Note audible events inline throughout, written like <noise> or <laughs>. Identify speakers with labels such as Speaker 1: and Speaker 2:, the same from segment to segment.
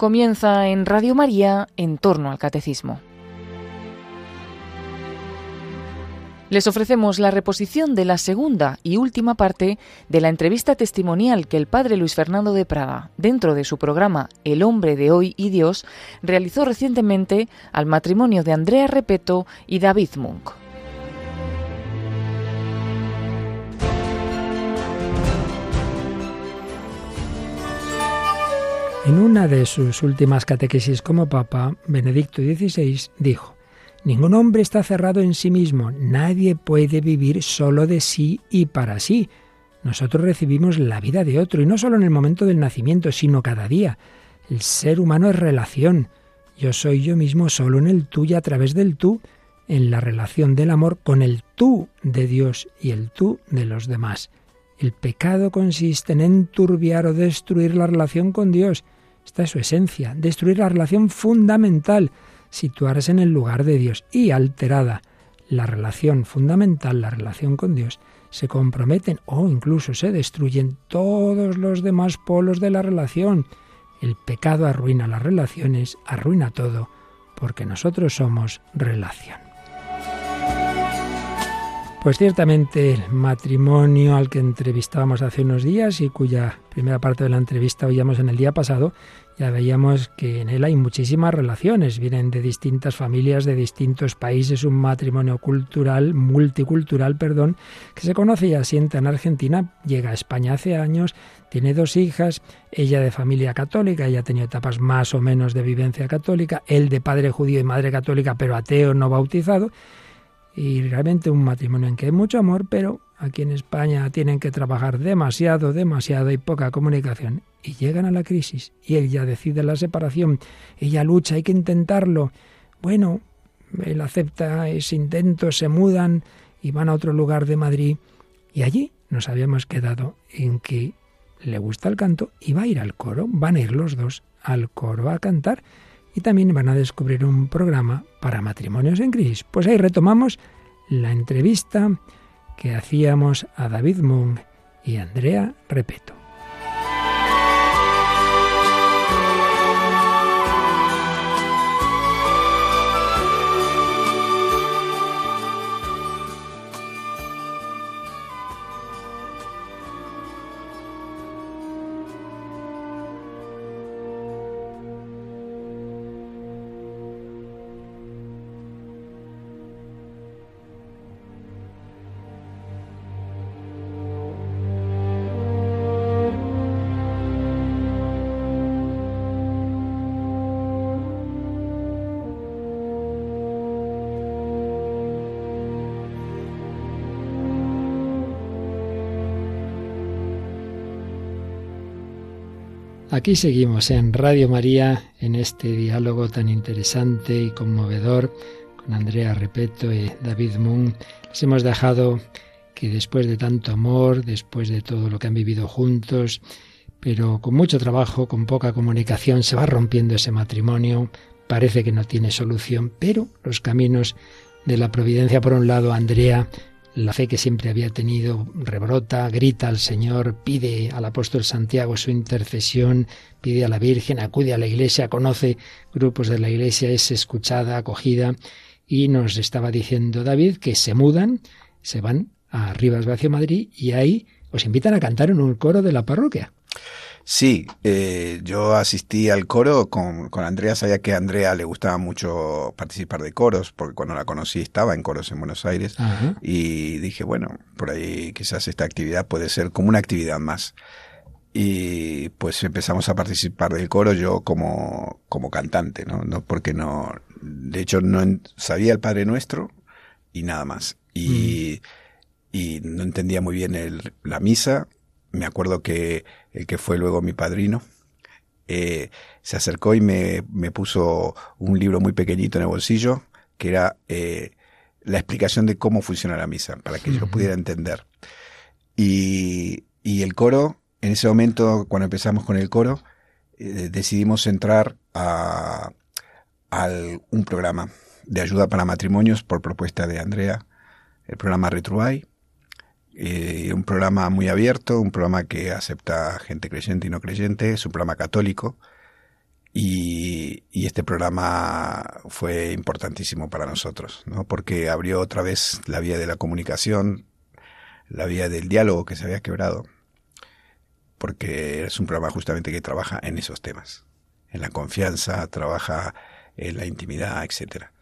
Speaker 1: Comienza en Radio María en torno al catecismo. Les ofrecemos la reposición de la segunda y última parte de la entrevista testimonial que el padre Luis Fernando de Prada, dentro de su programa El hombre de hoy y Dios, realizó recientemente al matrimonio de Andrea Repeto y David Munk.
Speaker 2: En una de sus últimas catequesis como Papa, Benedicto XVI dijo, Ningún hombre está cerrado en sí mismo, nadie puede vivir solo de sí y para sí. Nosotros recibimos la vida de otro, y no solo en el momento del nacimiento, sino cada día. El ser humano es relación. Yo soy yo mismo solo en el tú y a través del tú, en la relación del amor con el tú de Dios y el tú de los demás. El pecado consiste en enturbiar o destruir la relación con Dios esta es su esencia, destruir la relación fundamental, situarse en el lugar de Dios y alterada la relación fundamental, la relación con Dios, se comprometen o incluso se destruyen todos los demás polos de la relación. El pecado arruina las relaciones, arruina todo, porque nosotros somos relación. Pues ciertamente el matrimonio al que entrevistábamos hace unos días y cuya primera parte de la entrevista oíamos en el día pasado, ya veíamos que en él hay muchísimas relaciones, vienen de distintas familias, de distintos países, un matrimonio cultural, multicultural, perdón, que se conoce y asienta en Argentina, llega a España hace años, tiene dos hijas, ella de familia católica, ella ha tenido etapas más o menos de vivencia católica, él de padre judío y madre católica, pero ateo no bautizado, y realmente un matrimonio en que hay mucho amor, pero aquí en España tienen que trabajar demasiado, demasiado y poca comunicación. Y llegan a la crisis y él ya decide la separación, ella lucha, hay que intentarlo. Bueno, él acepta ese intento, se mudan y van a otro lugar de Madrid y allí nos habíamos quedado en que le gusta el canto y va a ir al coro, van a ir los dos al coro a cantar y también van a descubrir un programa para matrimonios en crisis. Pues ahí retomamos la entrevista que hacíamos a David Moon y Andrea Repeto. Aquí seguimos en Radio María, en este diálogo tan interesante y conmovedor con Andrea Repeto y David Moon. Les hemos dejado que después de tanto amor, después de todo lo que han vivido juntos, pero con mucho trabajo, con poca comunicación, se va rompiendo ese matrimonio, parece que no tiene solución, pero los caminos de la providencia, por un lado, Andrea la fe que siempre había tenido rebrota, grita al Señor, pide al apóstol Santiago su intercesión, pide a la Virgen, acude a la iglesia, conoce grupos de la iglesia, es escuchada, acogida, y nos estaba diciendo David que se mudan, se van a Rivas Vacio Madrid y ahí os invitan a cantar en un coro de la parroquia.
Speaker 3: Sí, eh, yo asistí al coro con, con Andrea, sabía que a Andrea le gustaba mucho participar de coros, porque cuando la conocí estaba en coros en Buenos Aires, y dije, bueno, por ahí quizás esta actividad puede ser como una actividad más. Y pues empezamos a participar del coro yo como, como cantante, ¿no? no porque no, de hecho no sabía el Padre Nuestro y nada más. Y, mm. y no entendía muy bien el, la misa, me acuerdo que el que fue luego mi padrino, eh, se acercó y me, me, puso un libro muy pequeñito en el bolsillo, que era eh, la explicación de cómo funciona la misa, para que yo pudiera entender. Y, y, el coro, en ese momento, cuando empezamos con el coro, eh, decidimos entrar a, a, un programa de ayuda para matrimonios por propuesta de Andrea, el programa Retruay, eh, un programa muy abierto, un programa que acepta gente creyente y no creyente, es un programa católico Y, este programa fue importantísimo para nosotros, ¿no? porque abrió otra vez la vía de la comunicación, la vía del diálogo que se había quebrado, porque es un programa justamente que trabaja en esos temas, en la confianza, trabaja en la intimidad, etcétera.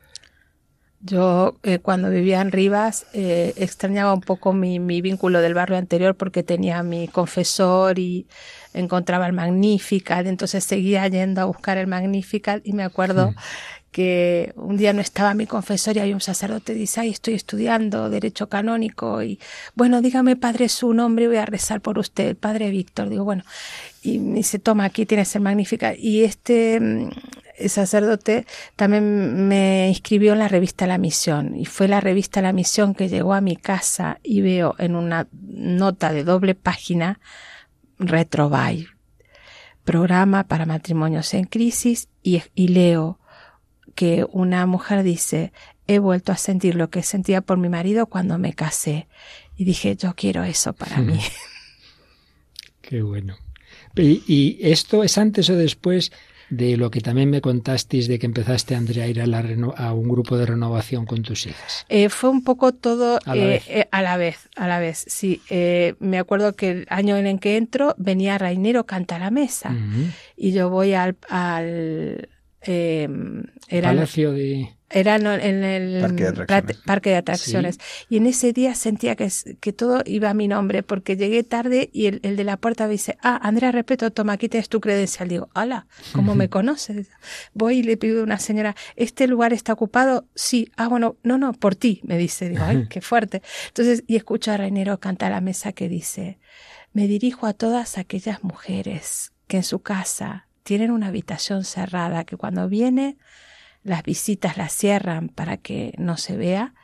Speaker 4: Yo eh, cuando vivía en Rivas eh, extrañaba un poco mi, mi, vínculo del barrio anterior porque tenía mi confesor y encontraba el Magnificat, entonces seguía yendo a buscar el Magnificat y me acuerdo que un día no estaba mi confesor y había un sacerdote dice, ay, estoy estudiando derecho canónico y bueno, dígame padre su nombre y voy a rezar por usted, el padre Víctor. Digo, bueno, y me dice, toma, aquí tienes el Magnificat. Y este mm, sacerdote también me inscribió en la revista La Misión y fue la revista La Misión que llegó a mi casa y veo en una nota de doble página Retrobuy, programa para matrimonios en crisis y, y leo que una mujer dice, he vuelto a sentir lo que sentía por mi marido cuando me casé. Y dije, yo quiero eso para <laughs> mí.
Speaker 2: Qué bueno. ¿Y, esto es antes o después de lo que también me contasteis de que empezaste, Andrea, a ir a, la a un grupo de renovación con tus hijas?
Speaker 4: Eh, fue un poco todo a la, eh, vez. Eh, a la vez, a la vez, sí. me acuerdo que el año en el que entro venía Rainero Canta a la Mesa y yo voy al, al
Speaker 2: era Palacio de...
Speaker 4: Era en el parque de atracciones. Y en ese día sentía que, que todo iba a mi nombre, porque llegué tarde y el, de la puerta me dice, ah, Andrea Respeto, toma, aquí tienes tu credencial. Digo, hola, ¿cómo me <laughs> conoces? Voy y le pido a una señora, ¿este lugar está ocupado? Sí. Ah, bueno, no, no, por ti, me dice. Digo, ay, qué fuerte. Entonces, y escucho a Rainero cantar a la mesa que dice, me dirijo a todas aquellas mujeres que en su casa tienen una habitación cerrada que cuando viene las visitas las cierran para que no se vea,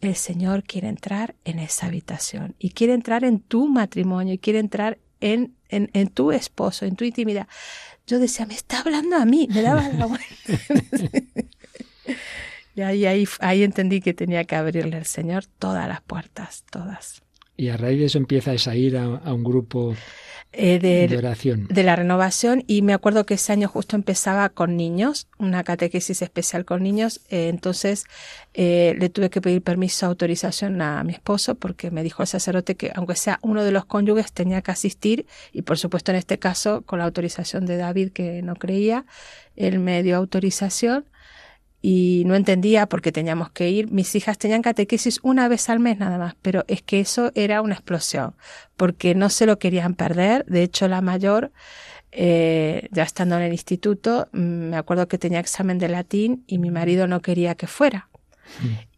Speaker 4: el Señor quiere entrar en esa habitación y quiere entrar en tu matrimonio y quiere entrar en, en, en tu esposo, en tu intimidad. Yo decía, me está hablando a mí, me daba la vuelta. <laughs> y ahí, ahí, ahí entendí que tenía que abrirle al Señor todas las puertas, todas.
Speaker 2: Y a raíz de eso empiezas a ir a, a un grupo eh,
Speaker 4: de, la renovación. Y me acuerdo que ese año justo empezaba con niños, una catequesis especial con niños, eh, entonces eh, le tuve que pedir permiso, autorización a mi esposo porque me dijo el sacerdote que aunque sea uno de los cónyuges tenía que asistir. Y por supuesto en este caso con la autorización de David que no creía, él me dio autorización y no entendía por qué teníamos que ir. Mis hijas tenían catequesis una vez al mes nada más, pero es que eso era una explosión, porque no se lo querían perder. De hecho, la mayor, eh, ya estando en el instituto, mm, me acuerdo que tenía examen de latín y mi marido no quería que fuera.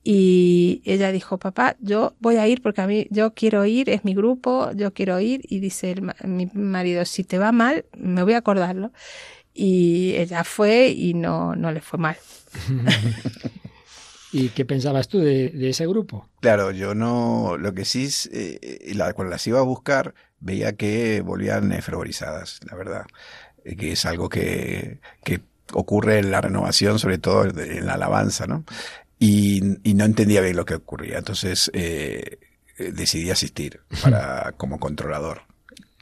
Speaker 4: Y ella dijo, papá, yo voy a ir porque a mí, yo quiero ir, es mi grupo, yo quiero ir. Y dice mi marido, si te va mal, me voy a acordarlo. Y ella fue y no, no le fue mal. <laughs>
Speaker 2: ¿Y qué pensabas tú de, ese grupo?
Speaker 3: Claro, yo no, lo que sí, eh, la, cuando las iba a buscar, veía que volvían fervorizadas, la verdad, eh, que es algo que, que ocurre en la renovación, sobre todo en la alabanza, ¿no? Y, no entendía bien lo que ocurría, entonces eh, decidí asistir para, <laughs> como controlador.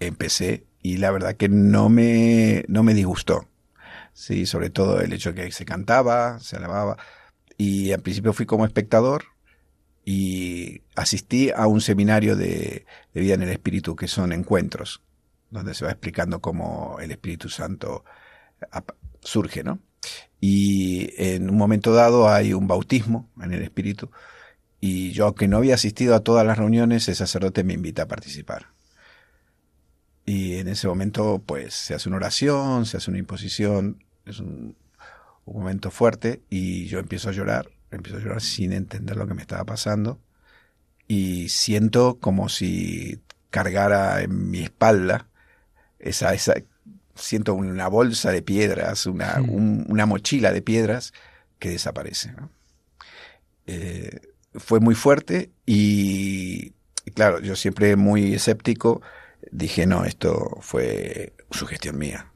Speaker 3: Empecé y la verdad que no me, no me disgustó. Sí, sobre todo el hecho de que se cantaba, se alababa. Y al principio fui como espectador y asistí a un seminario de, vida en el Espíritu, que son encuentros, donde se va explicando cómo el Espíritu Santo surge, ¿no? Y en un momento dado hay un bautismo en el Espíritu, y yo, aunque no había asistido a todas las reuniones, el sacerdote me invita a participar. Y en ese momento, pues, se hace una oración, se hace una imposición, es un, momento fuerte, y yo empiezo a llorar, empiezo a llorar sin entender lo que me estaba pasando, y siento como si cargara en mi espalda esa, esa siento una bolsa de piedras, una, una mochila de piedras que desaparece. Eh, fue muy fuerte y, claro, yo siempre muy escéptico, dije, no, esto fue sugestión mía.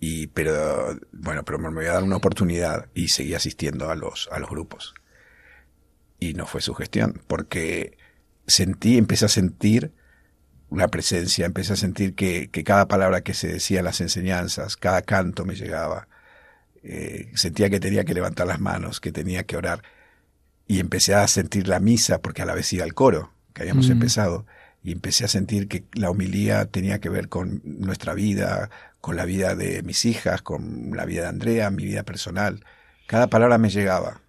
Speaker 3: Y, pero, bueno, pero me voy a dar una oportunidad y seguí asistiendo a los, a los grupos. Y no fue sugestión, porque sentí, empecé a sentir una presencia, empecé a sentir que, que cada palabra que se decía en las enseñanzas, cada canto me llegaba, eh, sentía que tenía que levantar las manos, que tenía que orar. Y empecé a sentir la misa, porque a la vez iba al coro, que habíamos mm. empezado, y empecé a sentir que la humilía tenía que ver con nuestra vida, con la vida de mis hijas, con la vida de Andrea, mi vida personal. Cada palabra me llegaba.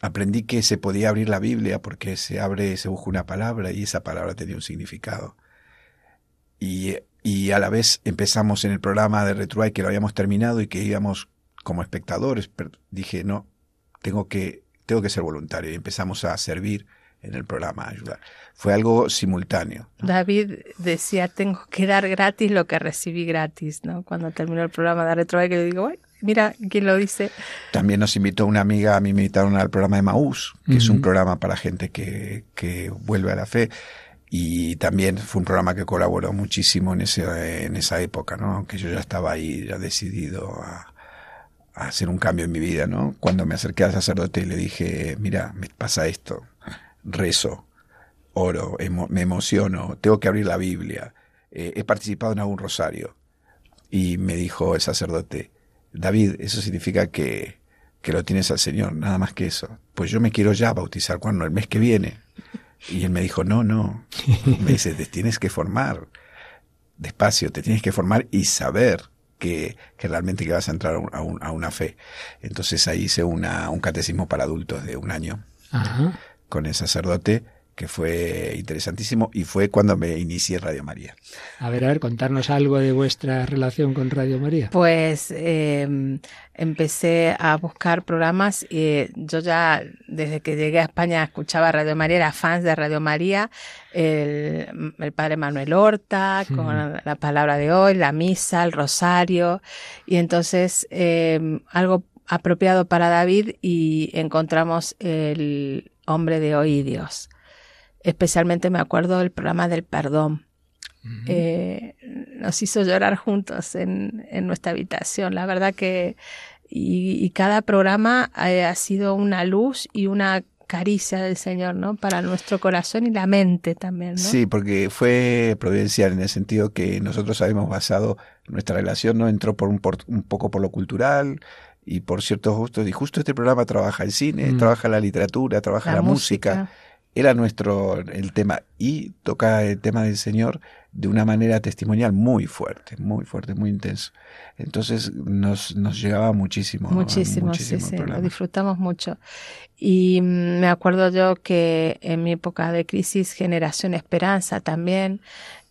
Speaker 3: Aprendí que se podía abrir la Biblia porque se abre, se busca una palabra y esa palabra tenía un significado. Y, y a la vez empezamos en el programa de Retruay que lo habíamos terminado y que íbamos como espectadores. Pero dije, no, tengo que, tengo que ser voluntario. Y empezamos a servir en el programa, a ayudar. Fue algo simultáneo.
Speaker 4: David decía, tengo que dar gratis lo que recibí gratis, ¿no? Cuando terminó el programa de Retruay, que le digo, mira quién lo dice.
Speaker 3: También nos invitó una amiga, a mí me invitaron al programa de Maús, que es un programa para gente que, que vuelve a la fe y también fue un programa que colaboró muchísimo en, ese, en esa época, ¿no? Aunque yo ya estaba ahí, ya decidido a, hacer un cambio en mi vida, ¿no? Cuando me acerqué al sacerdote y le dije, mira, me pasa esto, rezo, oro, me emociono, tengo que abrir la Biblia, eh, he participado en algún rosario. Y me dijo el sacerdote, David, eso significa que, que lo tienes al Señor, nada más que eso. Pues yo me quiero ya bautizar, cuando El mes que viene. Y él me dijo, no, no. Me dice, te tienes que formar. Despacio, te tienes que formar y saber que, realmente que vas a entrar a, una fe. Entonces ahí hice un catecismo para adultos de un año con el sacerdote que fue interesantísimo y fue cuando me inicié Radio María.
Speaker 2: A ver, a ver, contarnos algo de vuestra relación con Radio María.
Speaker 4: Pues eh, empecé a buscar programas y yo ya desde que llegué a España escuchaba Radio María, era fans de Radio María, el, el padre Manuel Horta, con la palabra de hoy, la misa, el rosario y entonces eh, algo apropiado para David y encontramos el hombre de hoy Dios Especialmente me acuerdo del programa del perdón. Eh, nos hizo llorar juntos en, en, nuestra habitación. La verdad que y, cada programa eh, ha, sido una luz y una caricia del Señor, ¿no? Para nuestro corazón y la mente también, ¿no?
Speaker 3: Sí, porque fue providencial en el sentido que nosotros habíamos basado nuestra relación, ¿no? Entró por un, un poco por lo cultural y por ciertos gustos. Y justo este programa trabaja el cine, mm. trabaja la literatura, trabaja la, música era nuestro el tema y toca el tema del Señor de una manera testimonial muy fuerte, muy fuerte, muy intenso. Entonces nos, nos llegaba muchísimo.
Speaker 4: Muchísimo, sí, sí, lo disfrutamos mucho. Y mm, me acuerdo yo que en mi época de crisis, Generación Esperanza también,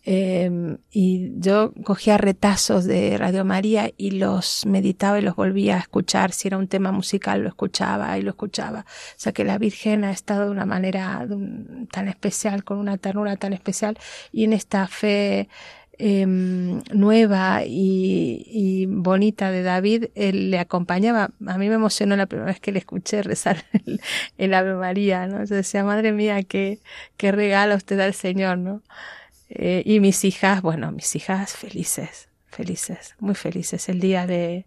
Speaker 4: Em, y yo cogía retazos de Radio María y los meditaba y los volvía a escuchar. Si era un tema musical, lo escuchaba y lo escuchaba. O sea que la Virgen ha estado de una manera tan especial, con una ternura tan especial. Y en esta fe em, nueva y, bonita de David, él le acompañaba. A mí me emocionó la primera vez que le escuché rezar <laughs> el, Ave María, ¿no? Yo decía, madre mía, qué, qué regalo usted da al Señor, ¿no? Eh, y mis hijas, bueno, mis hijas felices, felices, muy felices. El día de,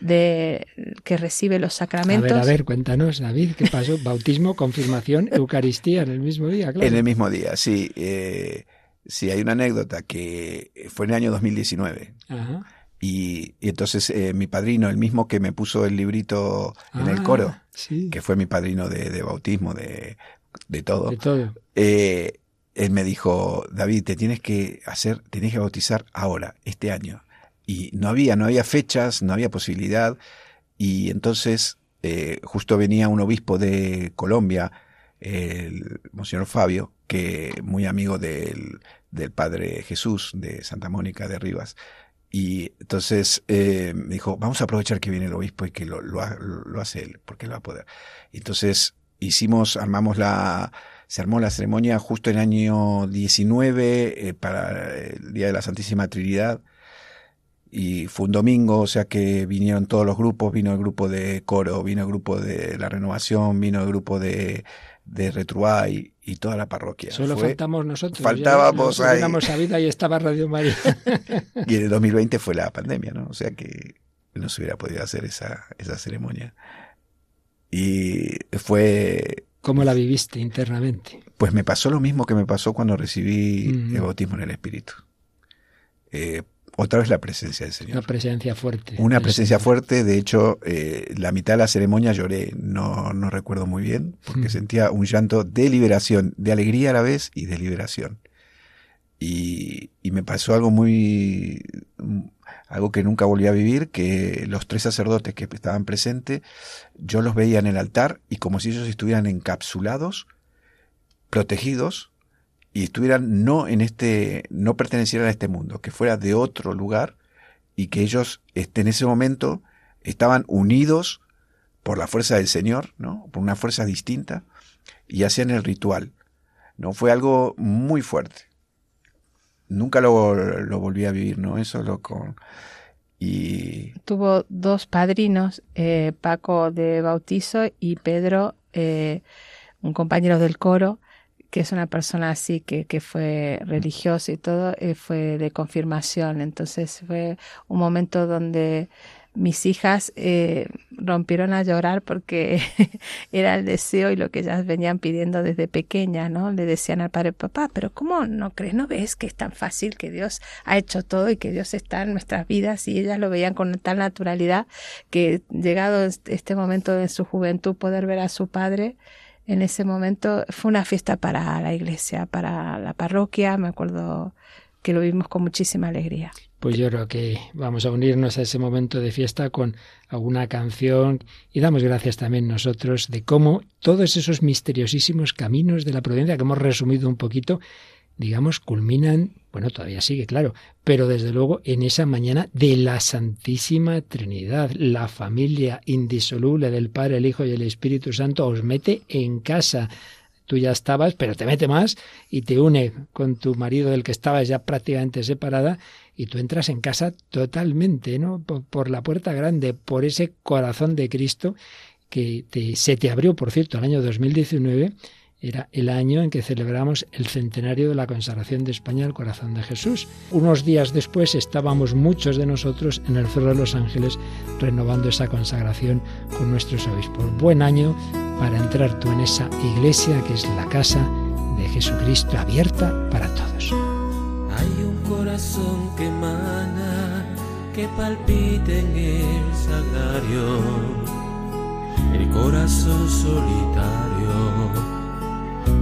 Speaker 4: de que recibe los sacramentos.
Speaker 2: A ver, a ver, cuéntanos, David, ¿qué pasó? <laughs> Bautismo, confirmación, Eucaristía en el mismo día, claro.
Speaker 3: En el mismo día, sí. Eh, sí, hay una anécdota que fue en el año 2019. Ajá. Y, y, entonces eh, mi padrino, el mismo que me puso el librito en el ah, coro, que fue mi padrino de, de bautismo, de, de todo,
Speaker 2: de todo.
Speaker 3: Eh, él me dijo, David, te tienes que hacer, tienes que bautizar ahora, este año. Y no había, no había fechas, no había posibilidad. Y entonces eh, justo venía un obispo de Colombia, el Monseñor Fabio, que muy amigo del, del Padre Jesús de Santa Mónica de Rivas. Y entonces eh, me dijo, vamos a aprovechar que viene el obispo y que lo, lo, lo hace él, porque él va a poder. entonces hicimos, armamos la, se armó la ceremonia justo en el año 19 eh, para el Día de la Santísima Trinidad y fue un domingo, o sea que vinieron todos los grupos, vino el grupo de coro, vino el grupo de la renovación, vino el grupo de, de Retruay y toda la parroquia.
Speaker 2: Solo faltamos nosotros.
Speaker 3: Faltábamos
Speaker 2: ahí. vida y estaba Radio María. <laughs>
Speaker 3: y en el 2020 fue la pandemia, ¿no? O sea que no se hubiera podido hacer esa, esa ceremonia. Y fue
Speaker 2: ¿Cómo la viviste internamente?
Speaker 3: Pues me pasó lo mismo que me pasó cuando recibí el bautismo en el Espíritu. Eh, otra vez la presencia del Señor.
Speaker 2: Una presencia fuerte.
Speaker 3: Una presencia fuerte, de hecho, eh, la mitad de la ceremonia lloré, no, no recuerdo muy bien, porque sentía un llanto de liberación, de alegría a la vez y de liberación. Y, y me pasó algo muy, algo que nunca volví a vivir, que los tres sacerdotes que estaban presentes, yo los veía en el altar y como si ellos estuvieran encapsulados, protegidos, y estuvieran no en este, no pertenecieran a este mundo, que fuera de otro lugar y que ellos este, en ese momento estaban unidos por la fuerza del Señor, ¿no? Por una fuerza distinta y hacían el ritual. ¿No? Fue algo muy fuerte. Nunca lo, lo volví a vivir, ¿no? Eso lo con y
Speaker 4: tuvo dos padrinos, eh, Paco de bautizo y Pedro, eh, un compañero del coro, que es una persona así que, que fue religiosa y todo, eh, fue de confirmación. Entonces fue un momento donde mis hijas eh, rompieron a llorar porque <laughs> era el deseo y lo que ellas venían pidiendo desde pequeña, ¿no? Le decían al padre, papá, pero ¿cómo no crees, no ves que es tan fácil que Dios ha hecho todo y que Dios está en nuestras vidas? Y ellas lo veían con tal naturalidad que llegado este momento de su juventud poder ver a su padre, en ese momento fue una fiesta para la iglesia, para la parroquia, me acuerdo que lo vimos con muchísima alegría.
Speaker 2: Pues yo creo que vamos a unirnos a ese momento de fiesta con alguna canción y damos gracias también nosotros de cómo todos esos misteriosísimos caminos de la providencia que hemos resumido un poquito digamos, culminan, bueno, todavía sigue, claro, pero desde luego en esa mañana de la Santísima Trinidad, la familia indisoluble del Padre, el Hijo y el Espíritu Santo os mete en casa. Tú ya estabas, pero te mete más y te une con tu marido del que estabas ya prácticamente separada y tú entras en casa totalmente, ¿no? Por, la puerta grande, por ese corazón de Cristo que se te abrió, por cierto, el año 2019 era el año en que celebramos el centenario de la consagración de España al corazón de Jesús. Unos días después estábamos muchos de nosotros en el Cerro de los Ángeles renovando esa consagración con nuestros obispos. Buen año para entrar tú en esa iglesia que es la casa de Jesucristo abierta para todos.
Speaker 5: Hay un corazón que emana, que palpita en el sagrario, el corazón solitario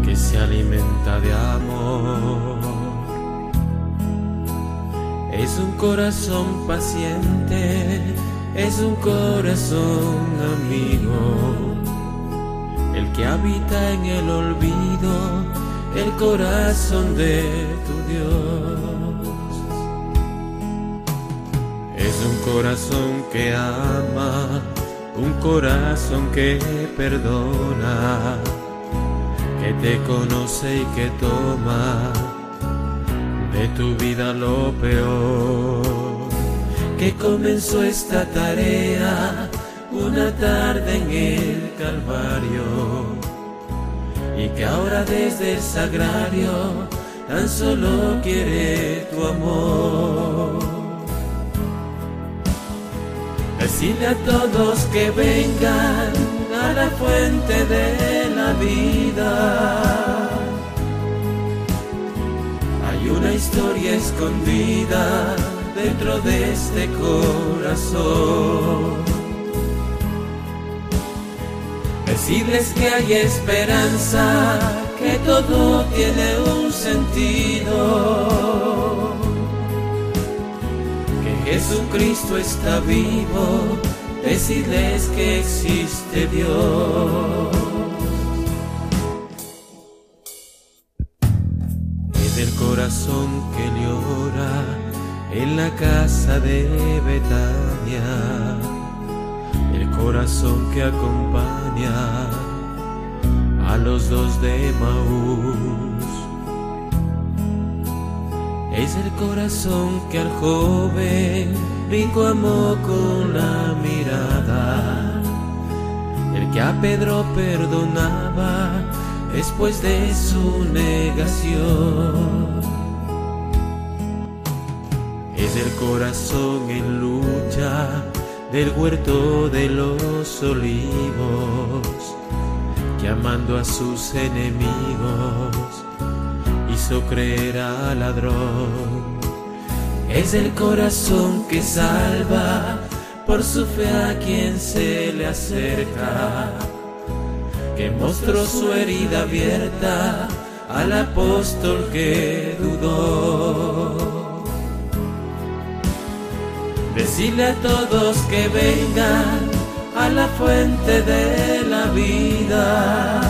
Speaker 5: que se alimenta de amor. Es un corazón paciente, es un corazón amigo, el que habita en el olvido, el corazón de tu Dios. Es un corazón que ama, un corazón que perdona que te conoce y que toma de tu vida lo peor, que comenzó esta tarea una tarde en el Calvario y que ahora desde el sagrario tan solo quiere tu amor. Decirle a todos que vengan a la fuente de la vida. Hay una historia escondida dentro de este corazón. Decirles que hay esperanza, que todo tiene un sentido. Que Jesucristo está vivo decirles que existe Dios. Es el corazón que llora en la casa de Betania, corazón que acompaña a los dos de Maús. Es el corazón que al joven rico amó con la mirada, el que a Pedro perdonaba después de su negación. Es el corazón en lucha del huerto de los olivos, que amando a sus enemigos hizo creer al ladrón Es el corazón que salva por su fe a quien se le acerca, que mostró su herida abierta al apóstol que dudó. Decirle a todos que vengan a la fuente de la vida.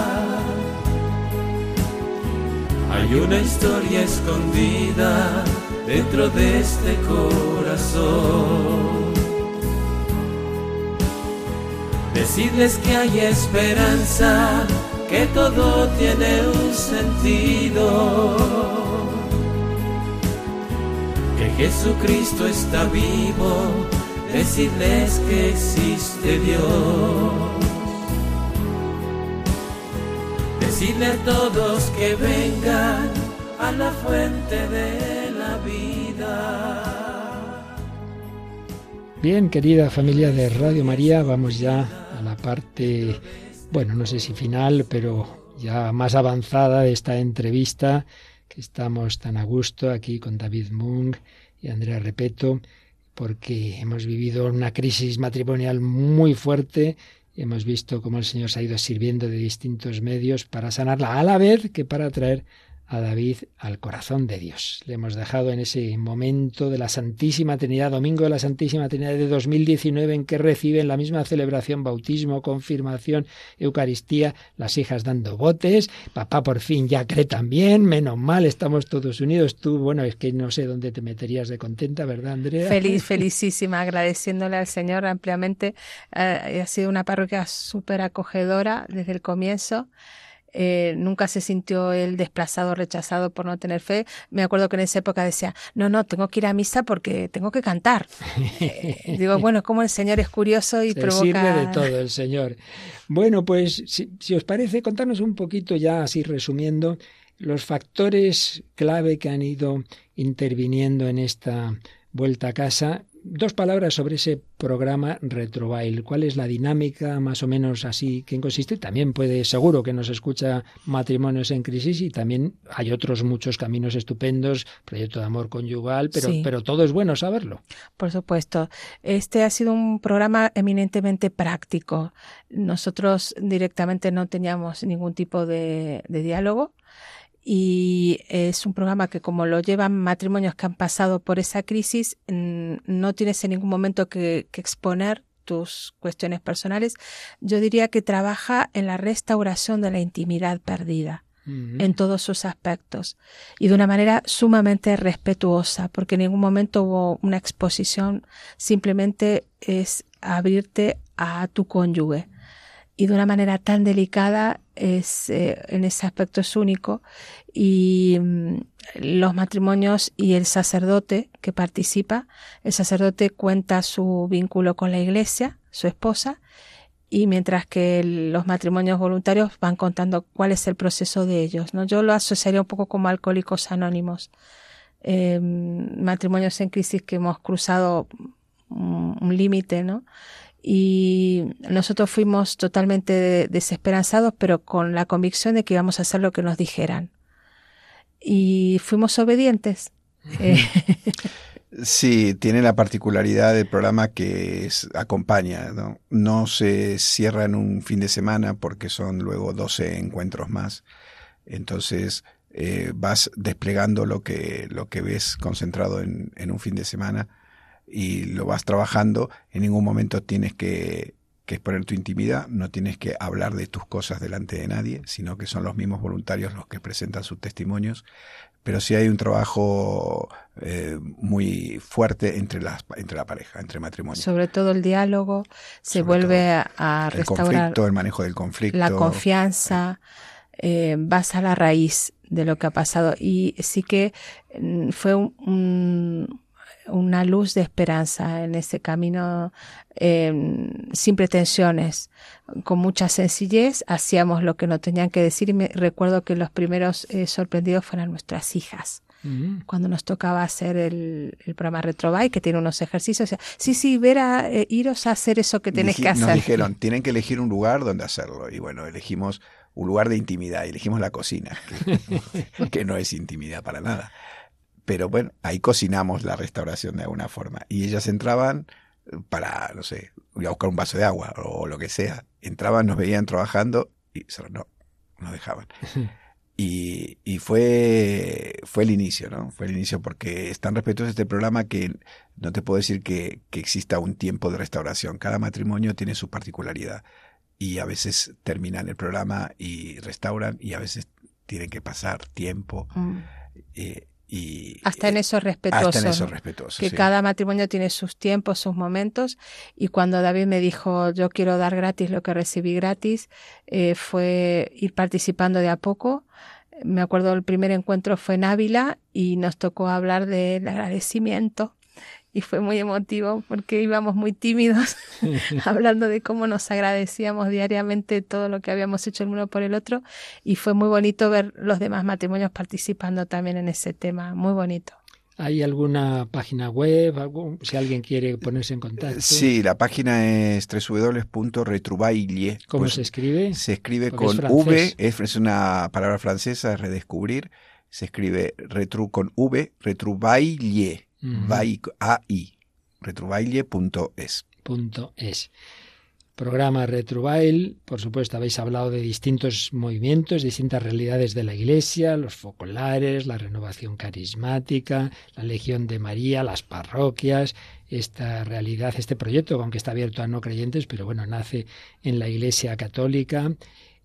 Speaker 5: Hay una historia escondida dentro de este corazón. Decirles que hay esperanza, que todo tiene un sentido. Que Jesucristo está vivo, decirles que existe Dios. Decirle a todos que vengan a la fuente de la vida.
Speaker 2: Bien, querida familia de Radio María, vamos ya a la parte, bueno, no sé si final, pero ya más avanzada de esta entrevista, que estamos tan a gusto aquí con David Mung y Andrea Repeto, porque hemos vivido una crisis matrimonial muy fuerte. Y hemos visto cómo el Señor se ha ido sirviendo de distintos medios para sanarla, a la vez que para traer a David al corazón de Dios. Le hemos dejado en ese momento de la Santísima Trinidad, Domingo de la Santísima Trinidad de 2019, en que reciben la misma celebración, bautismo, confirmación, Eucaristía, las hijas dando botes, papá por fin ya cree también, menos mal, estamos todos unidos. Tú, bueno, es que no sé dónde te meterías de contenta, ¿verdad, Andrea?
Speaker 4: Feliz, <laughs> felicísima, agradeciéndole al Señor ampliamente. Eh, ha sido una parroquia súper acogedora desde el comienzo. Eh, nunca se sintió él desplazado, rechazado por no tener fe. Me acuerdo que en esa época decía, no, no, tengo que ir a misa porque tengo que cantar. Eh, digo, <laughs> bueno, como el Señor es curioso y
Speaker 2: se
Speaker 4: provoca...
Speaker 2: sirve de todo el Señor. Bueno, pues si, si os parece, contarnos un poquito ya así resumiendo los factores clave que han ido interviniendo en esta vuelta a casa Dos palabras sobre ese programa Retrobail. ¿Cuál es la dinámica más o menos así que consiste? También puede, seguro que nos escucha matrimonios en crisis y también hay otros muchos caminos estupendos, proyecto de amor conyugal, pero,
Speaker 4: Sí.
Speaker 2: pero todo es bueno saberlo.
Speaker 4: Por supuesto. Este ha sido un programa eminentemente práctico. Nosotros directamente no teníamos ningún tipo de, de diálogo y es un programa que como lo llevan matrimonios que han pasado por esa crisis, mm, no tienes en ningún momento que, que exponer tus cuestiones personales. Yo diría que trabaja en la restauración de la intimidad perdida en todos sus aspectos y de una manera sumamente respetuosa, porque en ningún momento hubo una exposición, simplemente es abrirte a tu cónyuge y de una manera tan delicada es eh, en ese aspecto es único. Y mm, los matrimonios y el sacerdote que participa el sacerdote cuenta su vínculo con la iglesia su esposa y mientras que los matrimonios voluntarios van contando cuál es el proceso de ellos no yo lo asociaría un poco como alcohólicos anónimos. Eh, matrimonios en crisis que hemos cruzado un límite no y nosotros fuimos totalmente de- desesperanzados, pero con la convicción de que íbamos a hacer lo que nos dijeran. Y fuimos obedientes. Eh, <laughs>
Speaker 3: Sí, tiene la particularidad del programa que es, acompaña, ¿no? No se cierra en un fin de semana porque son luego 12 encuentros más. Entonces eh, vas desplegando lo que, lo que ves concentrado en, en un fin de semana y lo vas trabajando. En ningún momento tienes que, que exponer tu intimidad, no tienes que hablar de tus cosas delante de nadie, sino que son los mismos voluntarios los que presentan sus testimonios pero sí hay un trabajo eh, muy fuerte entre, las, entre la pareja, entre matrimonio.
Speaker 4: sobre todo el diálogo, se
Speaker 3: Sobre
Speaker 4: vuelve a, a
Speaker 3: el
Speaker 4: restaurar
Speaker 3: conflicto, el manejo del conflicto.
Speaker 4: la confianza, eh, vas a la raíz de lo que ha pasado. Y sí que mm, fue un- un- una luz de esperanza en ese camino, eh, sin pretensiones, con mucha sencillez, hacíamos lo que nos tenían que decir y me recuerdo que los primeros eh, sorprendidos fueron nuestras hijas
Speaker 2: Mm.
Speaker 4: cuando nos tocaba hacer el, el programa Retrobay, que tiene unos ejercicios. sí, sí, ver a, eh, iros a hacer eso que tenés
Speaker 3: Dije-
Speaker 4: que hacer.
Speaker 3: Nos dijeron, tienen que elegir un lugar donde hacerlo. Y bueno, elegimos un lugar de intimidad y elegimos la cocina, que, <laughs> que no es intimidad para nada. Pero bueno, ahí cocinamos la restauración de alguna forma. Y ellas entraban para, no sé, voy a buscar un vaso de agua o lo que sea. Entraban, nos veían trabajando y no, nos dejaban. <laughs> Y, y, fue, fue el inicio, ¿no? Fue el inicio porque es tan respetuoso este programa que no te puedo decir que, que exista un tiempo de restauración. Cada matrimonio tiene su particularidad y a veces terminan el programa y restauran y a veces tienen que pasar tiempo. Mm.
Speaker 4: Eh, y, hasta en eso respetuoso.
Speaker 3: Hasta en eso respetuoso.
Speaker 4: Que cada matrimonio tiene sus tiempos, sus momentos. Y cuando David me dijo, yo quiero dar gratis lo que recibí gratis, eh, fue ir participando de a poco. Me acuerdo el primer encuentro fue en Ávila y nos tocó hablar del agradecimiento <laughs> y fue muy emotivo porque íbamos muy tímidos <laughs> <laughs> hablando de cómo nos agradecíamos diariamente todo lo que habíamos hecho el uno por el otro y fue muy bonito ver los demás matrimonios participando también en ese tema, muy bonito.
Speaker 2: ¿Hay alguna página web, si alguien quiere ponerse en contacto?
Speaker 3: Sí, la página es www.retrouvaille.
Speaker 2: ¿Cómo pues se escribe?
Speaker 3: Se escribe con V, es, una palabra francesa, redescubrir. Se escribe retru con V, retrouvaille AI, retrobaile.es.
Speaker 2: es. Programa Retrobail, por supuesto, habéis hablado de distintos movimientos, distintas realidades de la Iglesia, los focolares, la renovación carismática, la Legión de María, las parroquias, esta realidad, este proyecto, aunque está abierto a no creyentes, pero bueno, nace en la Iglesia Católica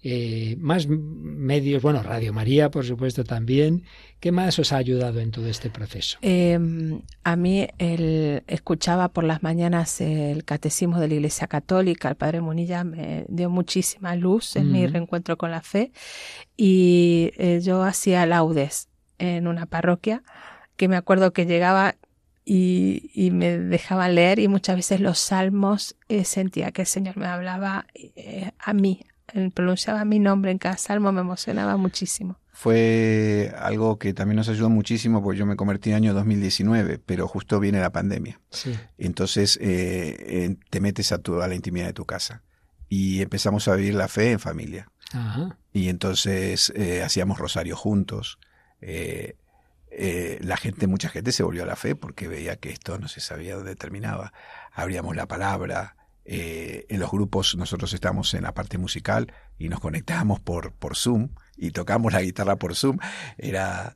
Speaker 2: eh, más medios, bueno, Radio María, por supuesto, también. ¿Qué más os ha ayudado en todo este proceso?
Speaker 4: Em, a mí el, escuchaba por las mañanas el catecismo de la Iglesia Católica, el Padre Munilla me dio muchísima luz en mi reencuentro con la fe y eh, yo hacía laudes en una parroquia que me acuerdo que llegaba y, me dejaban leer y muchas veces los salmos eh, sentía que el Señor me hablaba a mí, pronunciaba mi nombre en cada salmo me emocionaba muchísimo.
Speaker 3: Fue algo que también nos ayudó muchísimo porque yo me convertí en año 2019, pero justo viene la pandemia. Entonces eh, te metes a, tu, a la intimidad de tu casa y empezamos a vivir la fe en familia. Y entonces eh, hacíamos rosario juntos. Eh, la gente, mucha gente se volvió a la fe porque veía que esto no se sabía dónde terminaba. Abríamos la palabra, eh, en los grupos nosotros estamos en la parte musical y nos conectábamos por, por Zoom y tocamos la guitarra por Zoom. Era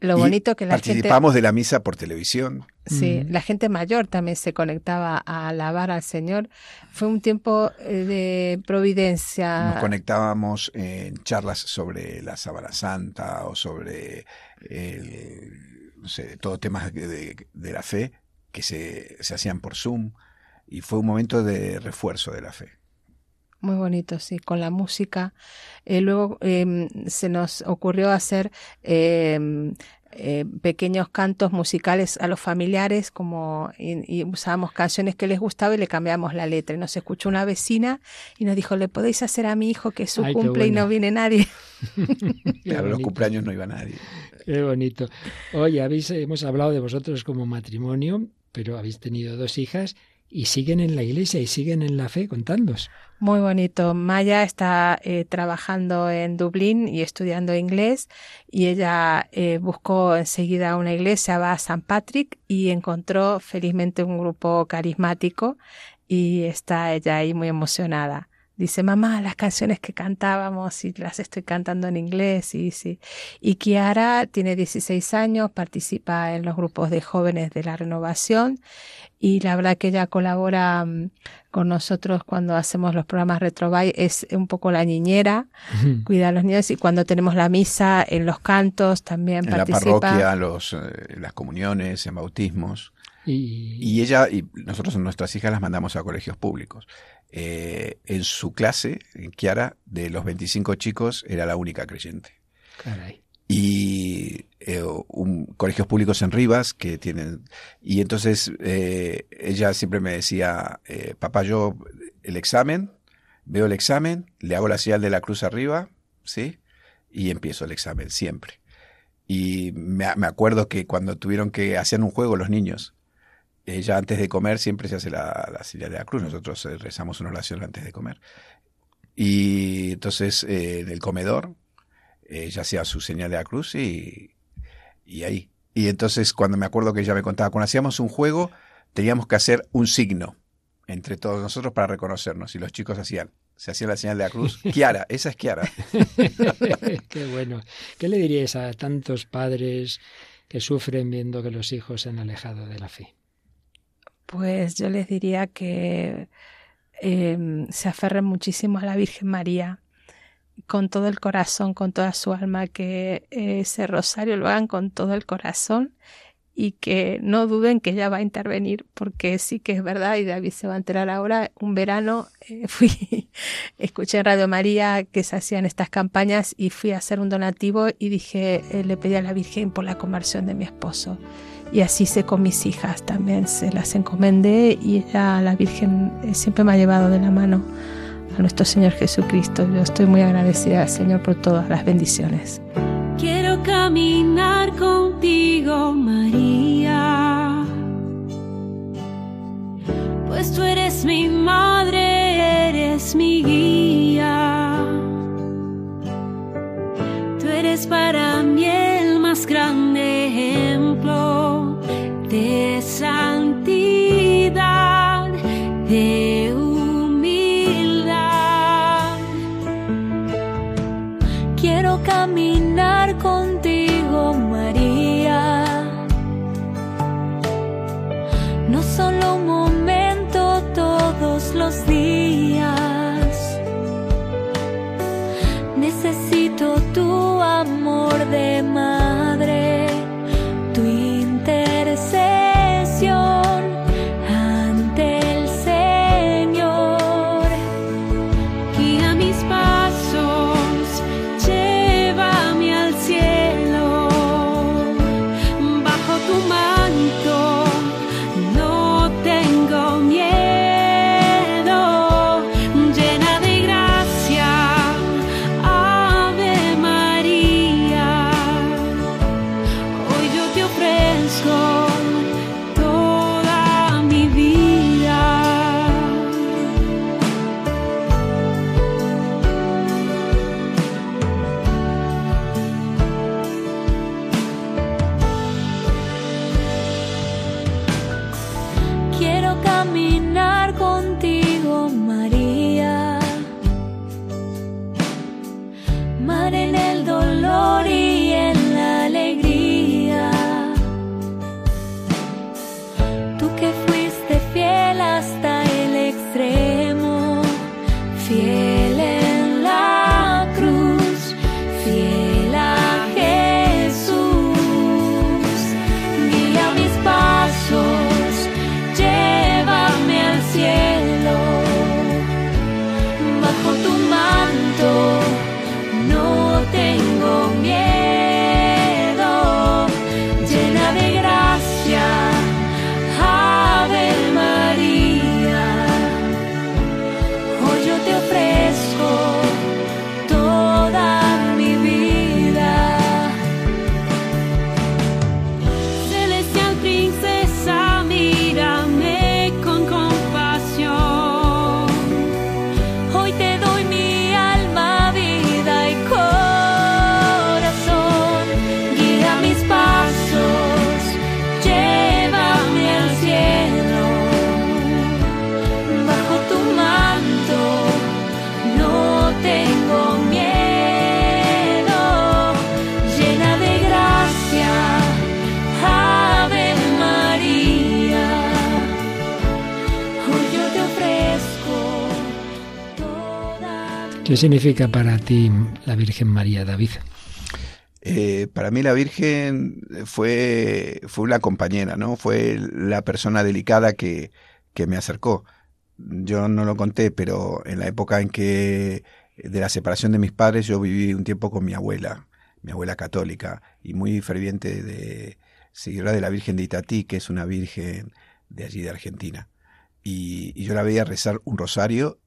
Speaker 4: lo bonito que la
Speaker 3: participamos de la misa por televisión.
Speaker 4: Sí, la gente mayor también se conectaba a alabar al Señor. Fue un tiempo eh, de providencia.
Speaker 3: Nos conectábamos en charlas sobre la Sábana Santa o sobre no sé, todo temas de, de, la fe que se, se hacían por Zoom y fue un momento de refuerzo de la fe.
Speaker 4: Muy bonito, sí, con la música. Eh, luego em, se nos ocurrió hacer em, eh, pequeños cantos musicales a los familiares, como y, usábamos canciones que les gustaba y le cambiamos la letra. Y nos escuchó una vecina y nos dijo, ¿le podéis hacer a mi hijo que es su cumple y no viene nadie? <laughs>
Speaker 3: claro, los cumpleaños no iba nadie.
Speaker 2: Qué bonito. Oye, habéis, hemos hablado de vosotros como matrimonio, pero habéis tenido dos hijas y siguen en la iglesia y siguen en la fe, contándos.
Speaker 4: Muy bonito. Maya está eh, trabajando en Dublín y estudiando inglés y ella eh, buscó enseguida una iglesia, va a San Patrick y encontró felizmente un grupo carismático y está ella ahí muy emocionada. Dice, mamá, las canciones que cantábamos y las estoy cantando en inglés. Y, sí. y Kiara tiene 16 años, participa en los grupos de jóvenes de la renovación y la verdad que ella colabora mm, con nosotros cuando hacemos los programas Retrobay, es un poco la niñera, cuida a los niños y cuando tenemos la misa, en los cantos también
Speaker 3: en
Speaker 4: participa.
Speaker 3: En la parroquia, los, eh, las comuniones, en bautismos. Y... y ella, y nosotros nuestras hijas las mandamos a colegios públicos. Eh, en su clase, en Kiara, de los 25 chicos, era la única creyente. Y eh, un, colegios públicos en Rivas que tienen. Y entonces eh, ella siempre me decía, papá, yo el examen, veo el examen, le hago la señal de la cruz arriba, ¿sí? Y empiezo el examen, siempre. Y me, me acuerdo que cuando tuvieron que hacer un juego los niños, ella eh, antes de comer siempre se hace la, la de la cruz, nosotros eh, rezamos una oración antes de comer. Y entonces eh, en el comedor ella hacía su señal de la cruz y, y ahí. Y entonces cuando me acuerdo que ella me contaba, cuando hacíamos un juego, teníamos que hacer un signo entre todos nosotros para reconocernos. Y los chicos hacían, se hacía la señal de la cruz. <laughs> Kiara, esa es Kiara. <laughs>
Speaker 2: Qué bueno. ¿Qué le diríais a tantos padres que sufren viendo que los hijos se han alejado de la fe?
Speaker 4: Pues yo les diría que em, se aferren muchísimo a la Virgen María con todo el corazón, con toda su alma, que ese rosario lo hagan con todo el corazón y que no duden que ella va a intervenir, porque sí que es verdad, y David se va a enterar ahora, un verano eh, <laughs> fui, escuché en Radio María que se hacían estas campañas y fui a hacer un donativo y dije, eh, le pedí a la Virgen por la conversión de mi esposo. Y así sé con mis hijas también, se las encomendé y ella, la Virgen, eh, siempre me ha llevado de la mano a nuestro Señor Jesucristo. Yo estoy muy agradecida al Señor por todas las bendiciones.
Speaker 6: Quiero caminar contigo, María, pues tú eres mi madre, eres mi guía. Tú eres para mí el más grande de santidad,
Speaker 2: significa para ti la Virgen María, David?
Speaker 3: Eh, para mí la Virgen fue, fue una compañera, ¿no? Fue la persona delicada que, que me acercó. Yo no lo conté, pero en la época en que de la separación de mis padres yo viví un tiempo con mi abuela, mi abuela católica, y muy ferviente de seguidora de la Virgen de Itatí, que es una virgen de allí de Argentina. Y, y yo la veía rezar un rosario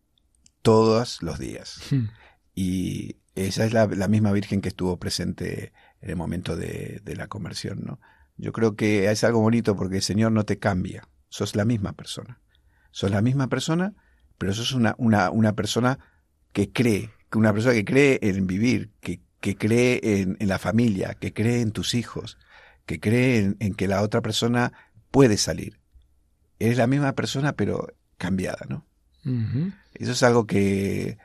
Speaker 3: todos los días.
Speaker 2: Hmm.
Speaker 3: Y esa es la, la misma Virgen que estuvo presente en el momento de, de la conversión, ¿no? Yo creo que es algo bonito porque el Señor no te cambia, sos la misma persona. Sos la misma persona, pero sos una, una, una persona que cree, una persona que cree en vivir, que, que cree en, en la familia, que cree en tus hijos, que cree en, que la otra persona puede salir. Es la misma persona, pero cambiada, ¿no? Eso es algo que,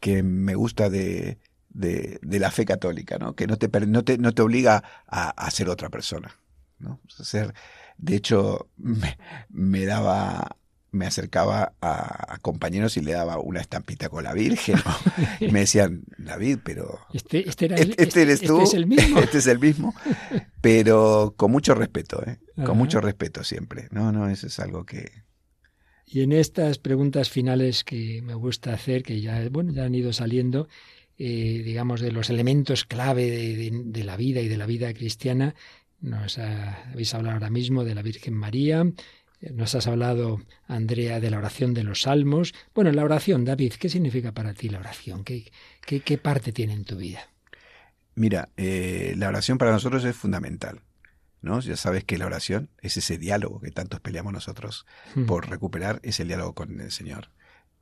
Speaker 3: que me gusta de, de, la fe católica, ¿no? Que no te, no te, no te obliga a, a, ser otra persona, ¿no? ser, de hecho, me, me daba me acercaba a, compañeros y le daba una estampita con la Virgen. Y me decían, David, pero...
Speaker 2: Este, este,
Speaker 3: este, este eres
Speaker 2: este
Speaker 3: tú.
Speaker 2: es el mismo.
Speaker 3: este es el mismo. Pero con mucho respeto, ¿eh? Con mucho respeto siempre. No, no, eso es algo que...
Speaker 2: Y en estas preguntas finales que me gusta hacer, que ya, bueno, ya han ido saliendo, eh, digamos, de los elementos clave de, la vida y de la vida cristiana, nos habéis hablado ahora mismo de la Virgen María, nos has hablado, Andrea, de la oración de los salmos. Bueno, la oración, David, ¿qué significa para ti la oración? ¿Qué, qué, parte tiene en tu vida?
Speaker 3: Mira, eh, la oración para nosotros es fundamental. ¿No? Ya sabes que la oración es ese diálogo que tantos peleamos nosotros hmm. por recuperar, ese diálogo con el Señor.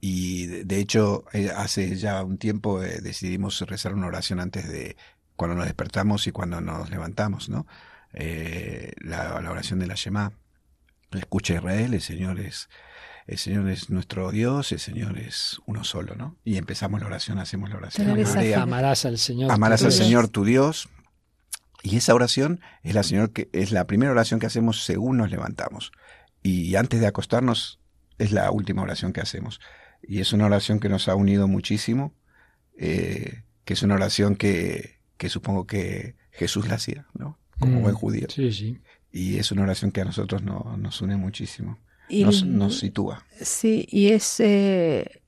Speaker 3: Y de, hecho, eh, hace ya un tiempo eh, decidimos rezar una oración antes de cuando nos despertamos y cuando nos levantamos, ¿no? la, la, oración de la Shema, Escucha Israel, el Señor es el Señor es nuestro Dios, el Señor es uno solo, ¿no? Y empezamos la oración, hacemos la oración.
Speaker 2: amarás al Señor.
Speaker 3: Amarás al Señor tu Dios. Y esa oración es la, Señor que, es la primera oración que hacemos según nos levantamos. Y antes de acostarnos es la última oración que hacemos. Y es una oración que nos ha unido muchísimo, eh, que es una oración que, que supongo que Jesús la hacía, ¿no? Como mm, buen judío.
Speaker 2: Sí, sí
Speaker 3: y es una oración que a nosotros nos une muchísimo, nos, nos, sitúa.
Speaker 4: Sí, y es, eh,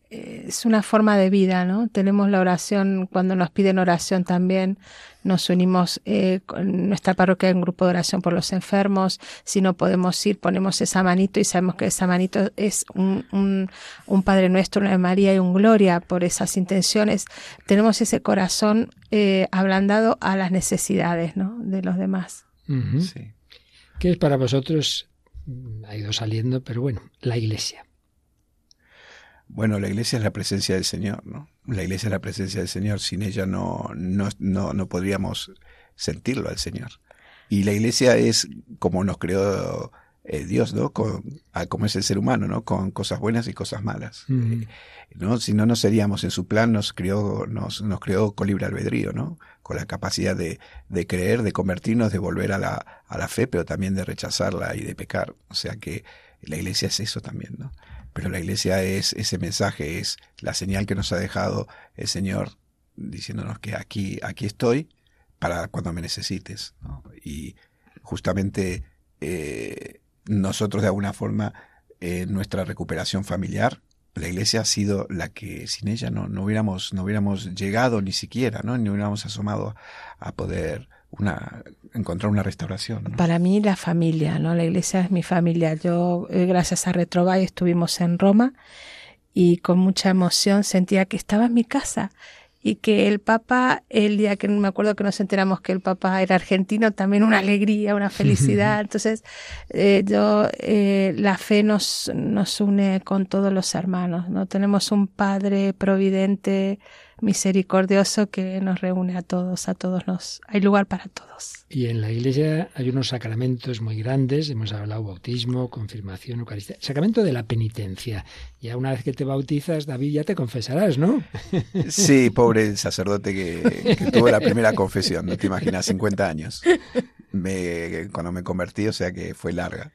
Speaker 4: es una forma de vida, ¿no? Tenemos la oración, cuando nos piden oración también, nos unimos eh, con nuestra parroquia en grupo de oración por los enfermos, si no podemos ir, ponemos esa manito y sabemos que esa manito es un, un, un Padre Nuestro, una María y un Gloria por esas intenciones. Tenemos ese corazón eh, ablandado a las necesidades ¿no? de los demás.
Speaker 2: Sí. ¿Qué es para vosotros? Mm, ha ido saliendo, pero bueno, la iglesia.
Speaker 3: Bueno, la iglesia es la presencia del Señor, ¿no? La iglesia es la presencia del Señor. Sin ella no, no, no, no podríamos sentirlo al Señor. Y la iglesia es como nos creó eh, Dios, ¿no? Con, como es el ser humano, ¿no? Con cosas buenas y cosas malas. Eh, ¿no? Si no, no seríamos en su plan, nos creó, nos, nos creó con libre albedrío, ¿no? Con la capacidad de, de creer, de convertirnos, de volver a la, a la fe, pero también de rechazarla y de pecar. O sea que la iglesia es eso también, ¿no? Pero la iglesia es ese mensaje, es la señal que nos ha dejado el Señor diciéndonos que aquí, aquí estoy para cuando me necesites. Y justamente eh, nosotros de alguna forma en nuestra recuperación familiar la iglesia ha sido la que sin ella no, no hubiéramos no hubiéramos llegado ni siquiera no ni hubiéramos asomado a poder una encontrar una restauración
Speaker 4: para mí la familia no la iglesia es mi familia yo eh, gracias a Retrobay estuvimos en Roma y con mucha emoción sentía que estaba en mi casa y que el Papa, el día que me acuerdo que nos enteramos que el Papa era argentino, también una alegría, una <laughs> felicidad. Entonces, eh, yo, eh, la fe nos, nos une con todos los hermanos, ¿no? Tenemos un Padre providente, misericordioso que nos reúne a todos, a todos nos, hay lugar para todos.
Speaker 2: Y en la iglesia hay unos sacramentos muy grandes, hemos hablado bautismo, confirmación, Eucaristía, sacramento de la penitencia. Ya una vez que te bautizas, David, ya te confesarás, ¿no? <laughs>
Speaker 3: Sí, pobre sacerdote que, tuvo la primera confesión, no te imaginas, 50 años. Me, cuando me convertí, o sea que fue larga.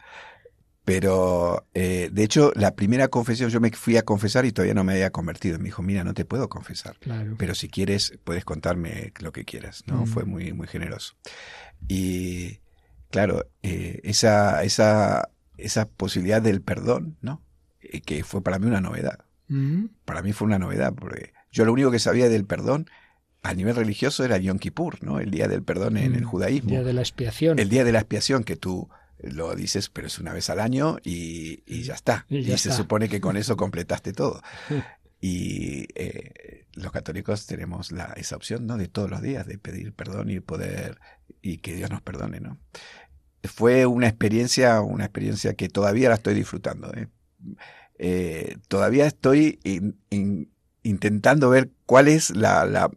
Speaker 3: Pero, eh, de hecho, la primera confesión, yo me fui a confesar y todavía no me había convertido. Me dijo, mira, no te puedo confesar. Pero si quieres, puedes contarme lo que quieras. ¿no? Mm. Fue muy, muy generoso. Y, claro, eh, esa, esa, esa posibilidad del perdón, ¿no? Eh, que fue para mí una novedad. Mm. Para mí fue una novedad, porque yo lo único que sabía del perdón a nivel religioso era Yom Kippur, ¿no? El día del perdón en el mm. judaísmo.
Speaker 2: El día de la expiación.
Speaker 3: El día de la expiación que tú lo dices, pero es una vez al año y, y ya está. Y, se supone que con eso completaste todo. Y eh, los católicos tenemos la, esa opción, ¿no? De todos los días, de pedir perdón y poder, y que Dios nos perdone, ¿no? Fue una experiencia, una experiencia que todavía la estoy disfrutando. ¿eh? Eh, todavía estoy intentando ver cuál es la, la,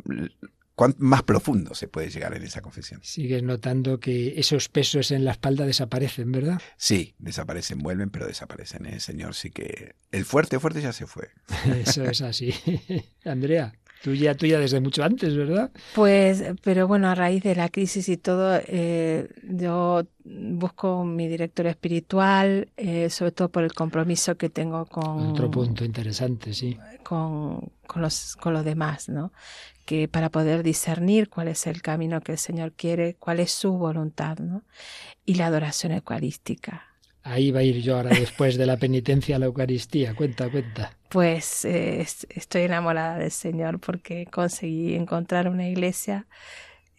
Speaker 3: más profundo se puede llegar en esa confesión.
Speaker 2: Sigues notando que esos pesos en la espalda desaparecen, ¿verdad?
Speaker 3: Sí, desaparecen, vuelven, pero desaparecen. El Señor sí que... El fuerte, fuerte ya se fue.
Speaker 2: Eso es así. <laughs> Andrea. Tuya, tuya desde mucho antes, ¿verdad?
Speaker 4: Pues, pero bueno, a raíz de la crisis y todo, eh, yo busco mi director espiritual, eh, sobre todo por el compromiso que tengo con...
Speaker 2: Otro punto interesante, sí.
Speaker 4: Con, con, los, con los demás, ¿no? Que para poder discernir cuál es el camino que el Señor quiere, cuál es su voluntad, ¿no? Y la adoración eucarística
Speaker 2: Ahí va a ir yo ahora después de la penitencia a la Eucaristía. Cuenta, cuenta.
Speaker 4: Pues eh, estoy enamorada del Señor porque conseguí encontrar una iglesia.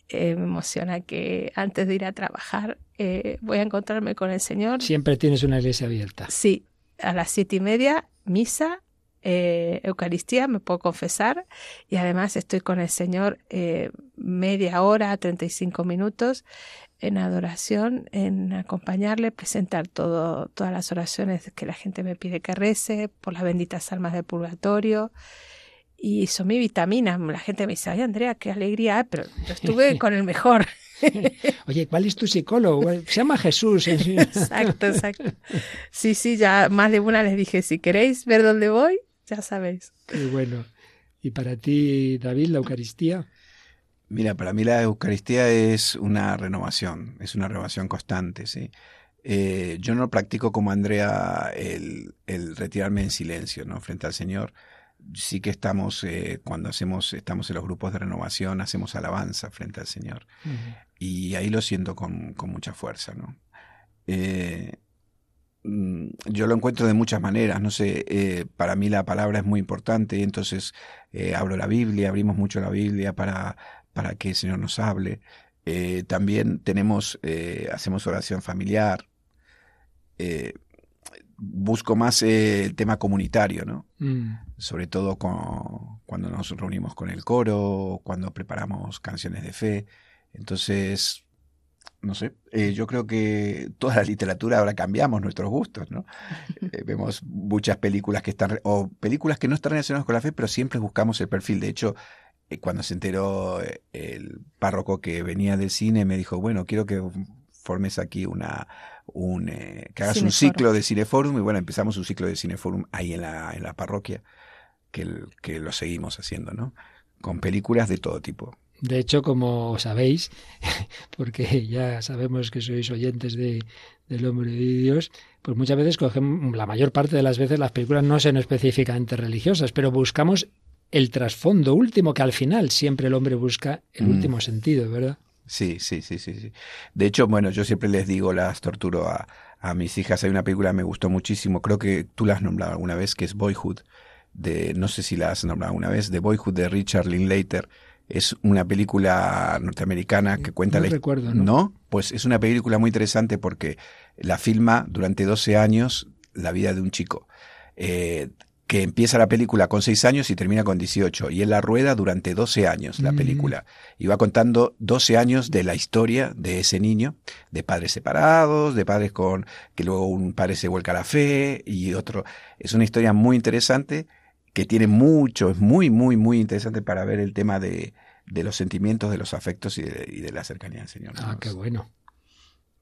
Speaker 4: Eh, me emociona que antes de ir a trabajar eh, voy a encontrarme con el Señor.
Speaker 2: Siempre tienes una iglesia abierta.
Speaker 4: Sí, a las siete y media, misa, Eucaristía, me puedo confesar, y además estoy con el Señor media hora, 35 minutos, en adoración, en acompañarle, presentar todo, todas las oraciones que la gente me pide que rece, por las benditas almas del purgatorio. Y son mi vitamina. La gente me dice, ay Andrea, qué alegría, pero yo estuve <laughs> con el mejor. <laughs>
Speaker 2: Oye, ¿cuál es tu psicólogo? Se llama Jesús.
Speaker 4: exacto, exacto. Sí, sí, ya más de una les dije, si queréis ver dónde voy, ya sabéis.
Speaker 2: Qué bueno. ¿Y para ti, David, la Eucaristía?
Speaker 3: Mira, para mí la Eucaristía es una renovación, es una renovación constante, ¿sí? Eh, yo no practico como Andrea el, retirarme en silencio, ¿no? Frente al Señor. Sí que estamos, eh, cuando hacemos, estamos en los grupos de renovación, hacemos alabanza frente al Señor. Y ahí lo siento con, mucha fuerza, ¿no? Eh, yo lo encuentro de muchas maneras, no sé, para mí la palabra es muy importante, entonces abro la Biblia, abrimos mucho la Biblia para, para que el Señor nos hable. Eh, también tenemos, eh, hacemos oración familiar. Eh, busco más el tema comunitario, ¿no? Mm. Sobre todo cuando nos reunimos con el coro, cuando preparamos canciones de fe. Entonces, no sé, yo creo que toda la literatura ahora cambiamos nuestros gustos, ¿no? <laughs> vemos muchas películas que están, o películas que no están relacionadas con la fe, pero siempre buscamos el perfil. De hecho, eh, cuando se enteró eh, el párroco que venía del cine, me dijo, bueno, quiero que formes aquí una, un, eh, que hagas un ciclo de Cineforum, y bueno, empezamos un ciclo de Cineforum ahí en la, en la parroquia, que, que lo seguimos haciendo, ¿no? Con películas de todo tipo.
Speaker 2: De hecho, como sabéis, <laughs> porque ya sabemos que sois oyentes de, del hombre de Dios, pues muchas veces cogemos, la mayor parte de las veces las películas no son específicamente religiosas, pero buscamos el trasfondo último, que al final siempre el hombre busca el mm. último sentido, ¿verdad?
Speaker 3: Sí, sí, sí, sí, sí. De hecho, bueno, yo siempre les digo, las torturo a, a mis hijas. Hay una película que me gustó muchísimo, creo que tú la has nombrado alguna vez, que es Boyhood, de, no sé si la has nombrado alguna vez, de Boyhood de Richard Linklater. Es una película norteamericana que cuenta
Speaker 2: no
Speaker 3: la
Speaker 2: recuerdo,
Speaker 3: ¿no? ¿no? Pues es una película muy interesante porque la filma durante 12 años la vida de un chico. Eh, que empieza la película con 6 años y termina con 18. Y él la rueda durante 12 años, la mm. película. Y va contando 12 años de la historia de ese niño, de padres separados, de padres con que luego un padre se vuelca a la fe y otro. Es una historia muy interesante que tiene mucho, es muy, muy, muy interesante para ver el tema de, de los sentimientos, de los afectos y de, y de la cercanía del Señor.
Speaker 2: Ah, qué bueno.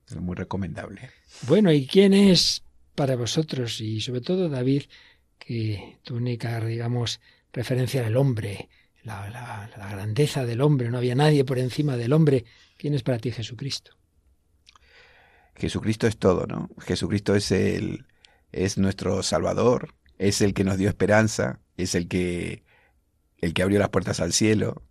Speaker 3: Es muy recomendable.
Speaker 2: Bueno, ¿y quién es para vosotros y sobre todo David? que tu única, digamos, referencia era el hombre, la, la, grandeza del hombre, no había nadie por encima del hombre. ¿Quién es para ti Jesucristo?
Speaker 3: Jesucristo es todo, ¿no? Jesucristo es el es nuestro Salvador, es el que nos dio esperanza, es el que el que abrió las puertas al cielo,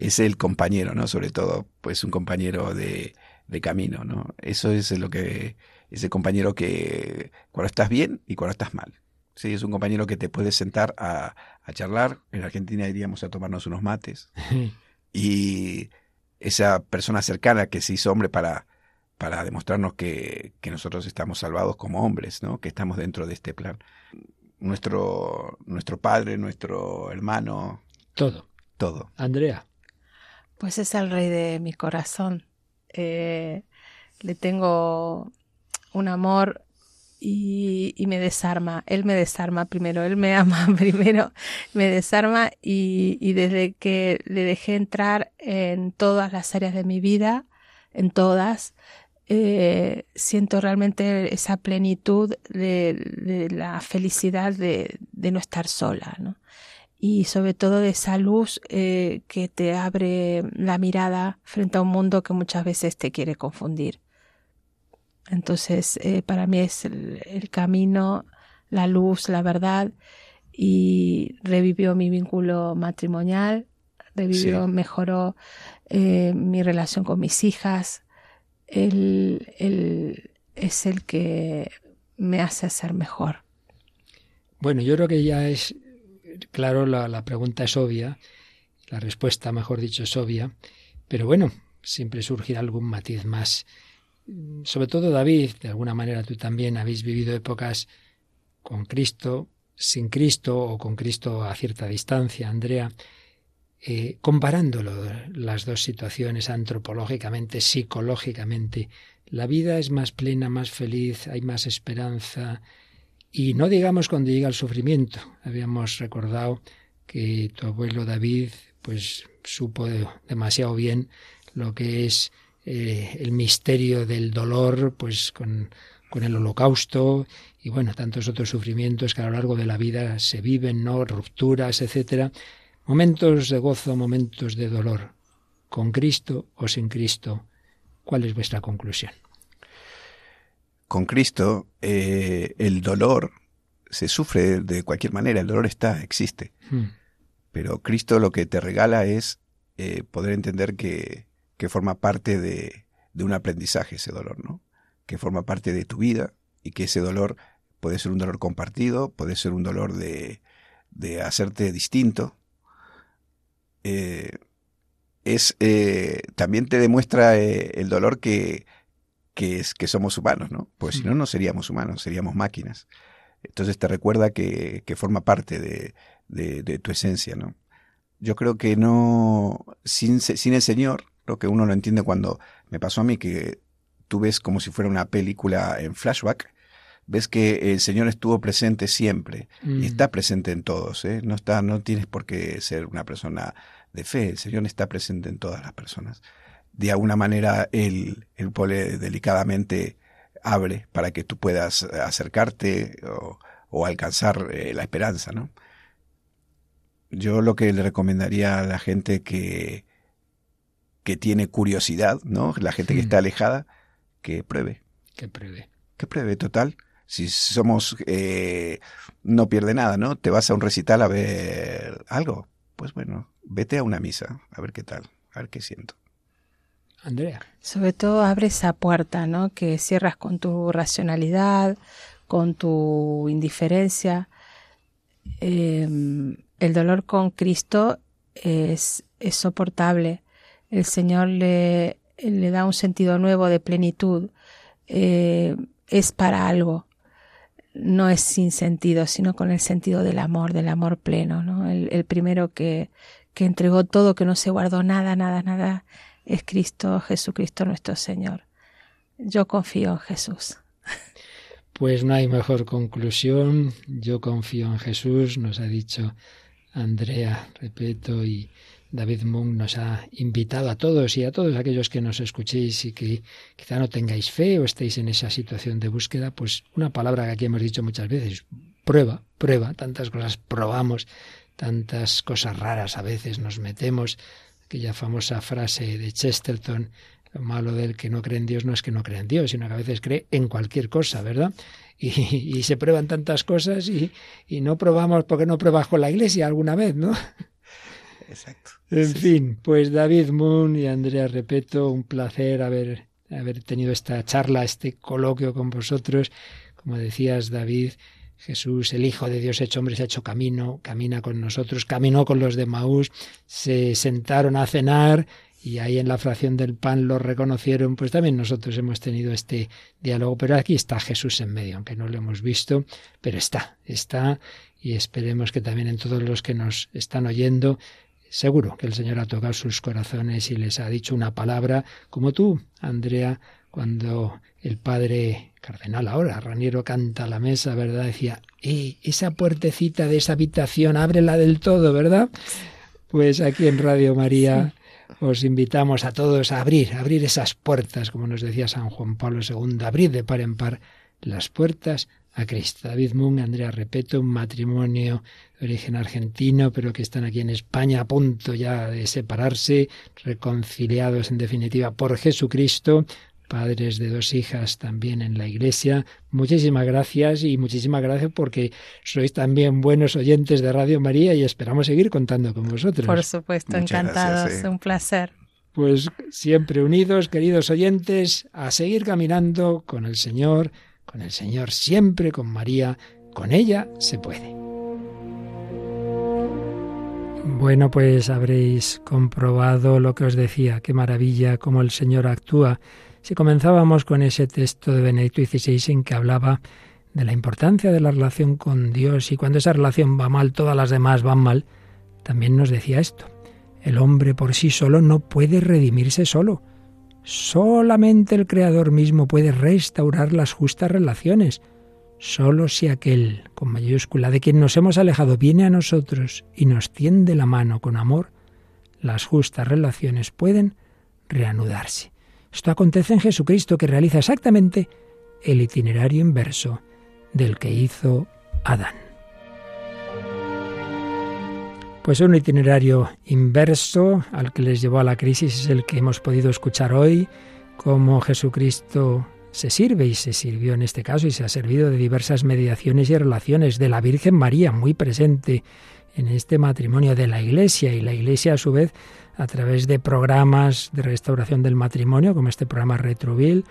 Speaker 3: es el compañero, ¿no? Sobre todo, pues un compañero de, de camino, ¿no? Eso es lo que ese compañero que cuando estás bien y cuando estás mal. Sí, es un compañero que te puede sentar a, charlar. En Argentina iríamos a tomarnos unos mates. <laughs> y esa persona cercana que se hizo hombre para, para demostrarnos que, que, nosotros estamos salvados como hombres, ¿no? que estamos dentro de este plan. Nuestro, nuestro padre, nuestro hermano.
Speaker 2: Todo.
Speaker 3: Todo.
Speaker 2: Andrea.
Speaker 4: Pues es el rey de mi corazón. Eh, le tengo un amor y, me desarma. Él me desarma primero, él me <laughs> ama primero, me desarma y, desde que le dejé entrar en todas las áreas de mi vida, en todas, eh, siento realmente esa plenitud de, de la felicidad de, de, no estar sola, ¿no? Y sobre todo de esa luz eh, que te abre la mirada frente a un mundo que muchas veces te quiere confundir. Entonces, eh, para mí es el, el, camino, la luz, la verdad, y revivió mi vínculo matrimonial, revivió, sí. mejoró eh, mi relación con mis hijas. Él, él es el que me hace ser mejor.
Speaker 2: Bueno, yo creo que ya es claro, la, la pregunta es obvia, la respuesta, mejor dicho, es obvia, pero bueno, siempre surgirá algún matiz más. Sobre todo David, de alguna manera tú también habéis vivido épocas con Cristo, sin Cristo o con Cristo a cierta distancia, Andrea, eh, comparándolo las dos situaciones antropológicamente, psicológicamente, la vida es más plena, más feliz, hay más esperanza, y no digamos cuando llega el sufrimiento. Habíamos recordado que tu abuelo David pues supo demasiado bien lo que es eh, el misterio del dolor, pues con, con el holocausto y bueno, tantos otros sufrimientos que a lo largo de la vida se viven, ¿no? Rupturas, etcétera. Momentos de gozo, momentos de dolor. ¿Con Cristo o sin Cristo? ¿Cuál es vuestra conclusión?
Speaker 3: Con Cristo, eh, el dolor se sufre de cualquier manera, el dolor está, existe. Hmm. Pero Cristo lo que te regala es eh, poder entender que, que forma parte de, de, un aprendizaje ese dolor, ¿no? Que forma parte de tu vida y que ese dolor puede ser un dolor compartido, puede ser un dolor de, de hacerte distinto. Eh, es eh, también te demuestra el dolor que, que es que somos humanos, ¿no? Pues si no, no seríamos humanos, seríamos máquinas. Entonces te recuerda que, que forma parte de, de, de, tu esencia, ¿no? Yo creo que no, sin, sin el Señor, lo que uno lo entiende cuando me pasó a mí que tú ves como si fuera una película en flashback, ves que el Señor estuvo presente siempre mm. y está presente en todos, ¿eh? no está, no tienes por qué ser una persona de fe, el Señor está presente en todas las personas. De alguna manera Él, él pone delicadamente abre para que tú puedas acercarte o, o alcanzar eh, la esperanza, ¿no? Yo lo que le recomendaría a la gente que que tiene curiosidad, ¿no? La gente que está alejada, que pruebe.
Speaker 2: Que pruebe.
Speaker 3: Que pruebe, total. Si somos, eh, no pierde nada, ¿no? Te vas a un recital a ver algo. Pues bueno, vete a una misa, a ver qué tal, a ver qué siento.
Speaker 2: Andrea.
Speaker 4: Sobre todo abre esa puerta, ¿no? Que cierras con tu racionalidad, con tu indiferencia. Eh, el dolor con Cristo es, soportable el Señor le, le da un sentido nuevo de plenitud, eh, es para algo. No es sin sentido, sino con el sentido del amor, del amor pleno. ¿no? El, el primero que, que entregó todo, que no se guardó nada, nada, nada, es Cristo, Jesucristo nuestro Señor. Yo confío en Jesús.
Speaker 2: Pues no hay mejor conclusión. Yo confío en Jesús, nos ha dicho Andrea, repito, y David Moon nos ha invitado a todos y a todos aquellos que nos escuchéis y que quizá no tengáis fe o estéis en esa situación de búsqueda, pues una palabra que aquí hemos dicho muchas veces, prueba, prueba, tantas cosas probamos, tantas cosas raras a veces nos metemos, aquella famosa frase de Chesterton, lo malo del que no cree en Dios no es que no cree en Dios, sino que a veces cree en cualquier cosa, ¿verdad? Y, y se prueban tantas cosas y, y no probamos porque no pruebas con la iglesia alguna vez, ¿no?
Speaker 3: Exacto.
Speaker 2: En sí. fin, pues David Moon y Andrea Repeto, un placer haber, haber tenido esta charla, este coloquio con vosotros. Como decías, David, Jesús, el Hijo de Dios hecho hombre, se ha hecho camino, camina con nosotros, caminó con los de Maús, se sentaron a cenar y ahí en la fracción del pan lo reconocieron, pues también nosotros hemos tenido este diálogo, pero aquí está Jesús en medio, aunque no lo hemos visto, pero está, está y esperemos que también en todos los que nos están oyendo Seguro que el Señor ha tocado sus corazones y les ha dicho una palabra, como tú, Andrea, cuando el Padre cardenal ahora, Raniero canta a la mesa, ¿verdad? Decía, eh, esa puertecita de esa habitación, ábrela del todo, ¿verdad? Pues aquí en Radio María os invitamos a todos a abrir, a abrir esas puertas, como nos decía San Juan Pablo II, abrir de par en par las puertas a Cristo. David Moon, Andrea Repeto, un matrimonio de origen argentino, pero que están aquí en España a punto ya de separarse, reconciliados en definitiva por Jesucristo, padres de dos hijas también en la iglesia. Muchísimas gracias y muchísimas gracias porque sois también buenos oyentes de Radio María y esperamos seguir contando con vosotros.
Speaker 4: Por supuesto, encantados, un placer.
Speaker 2: Pues siempre unidos, queridos oyentes, a seguir caminando con el Señor, con el Señor siempre, con María, con ella se puede. Bueno, pues habréis comprobado lo que os decía, qué maravilla cómo el Señor actúa si comenzábamos con ese texto de Benedicto XVI en que hablaba de la importancia de la relación con Dios y cuando esa relación va mal, todas las demás van mal, también nos decía esto. El hombre por sí solo no puede redimirse solo. Solamente el Creador mismo puede restaurar las justas relaciones. Solo si aquel, con mayúscula, de quien nos hemos alejado, viene a nosotros y nos tiende la mano con amor, las justas relaciones pueden reanudarse. Esto acontece en Jesucristo, que realiza exactamente el itinerario inverso del que hizo Adán. Pues un itinerario inverso al que les llevó a la crisis es el que hemos podido escuchar hoy, cómo Jesucristo se sirve y se sirvió en este caso y se ha servido de diversas mediaciones y relaciones de la Virgen María muy presente en este matrimonio de la Iglesia y la Iglesia a su vez a través de programas de restauración del matrimonio, como este programa Retroville,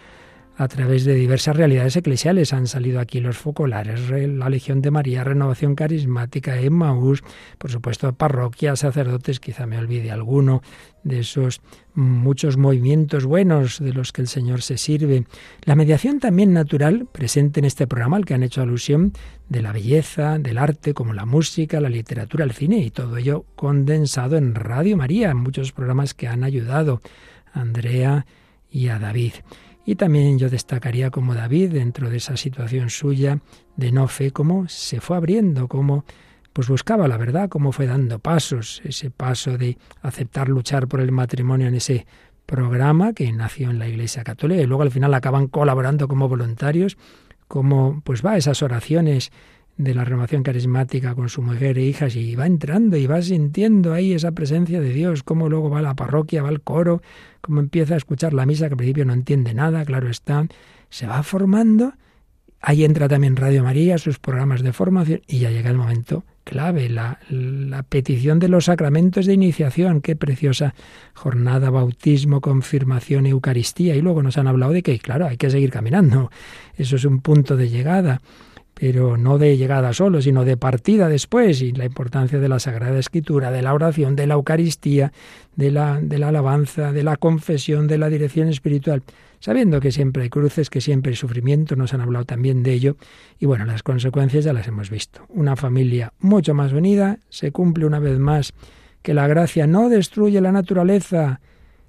Speaker 2: a través de diversas realidades eclesiales. Han salido aquí los focolares, la Legión de María, Renovación Carismática, Emmaús, por supuesto parroquias, sacerdotes, quizá me olvide alguno de esos muchos movimientos buenos de los que el Señor se sirve. La mediación también natural, presente en este programa, al que han hecho alusión, de la belleza, del arte, como la música, la literatura, el cine, y todo ello condensado en Radio María, en muchos programas que han ayudado a Andrea y a David. Y también yo destacaría como David, dentro de esa situación suya de no fe, cómo se fue abriendo, cómo pues buscaba la verdad, cómo fue dando pasos, ese paso de aceptar luchar por el matrimonio en ese programa que nació en la Iglesia Católica. Y luego al final acaban colaborando como voluntarios, cómo pues va esas oraciones de la renovación carismática con su mujer e hijas y va entrando y va sintiendo ahí esa presencia de Dios, cómo luego va a la parroquia, va al coro, cómo empieza a escuchar la misa que al principio no entiende nada, claro está, se va formando, ahí entra también Radio María, sus programas de formación y ya llega el momento clave, la, la petición de los sacramentos de iniciación, qué preciosa jornada, bautismo, confirmación, Eucaristía. Y luego nos han hablado de que claro, hay que seguir caminando, eso es un punto de llegada pero no de llegada solo, sino de partida después, y la importancia de la Sagrada Escritura, de la oración, de la Eucaristía, de la, de la alabanza, de la confesión, de la dirección espiritual, sabiendo que siempre hay cruces, que siempre hay sufrimiento, nos han hablado también de ello, y bueno, las consecuencias ya las hemos visto. Una familia mucho más unida, se cumple una vez más que la gracia no destruye la naturaleza,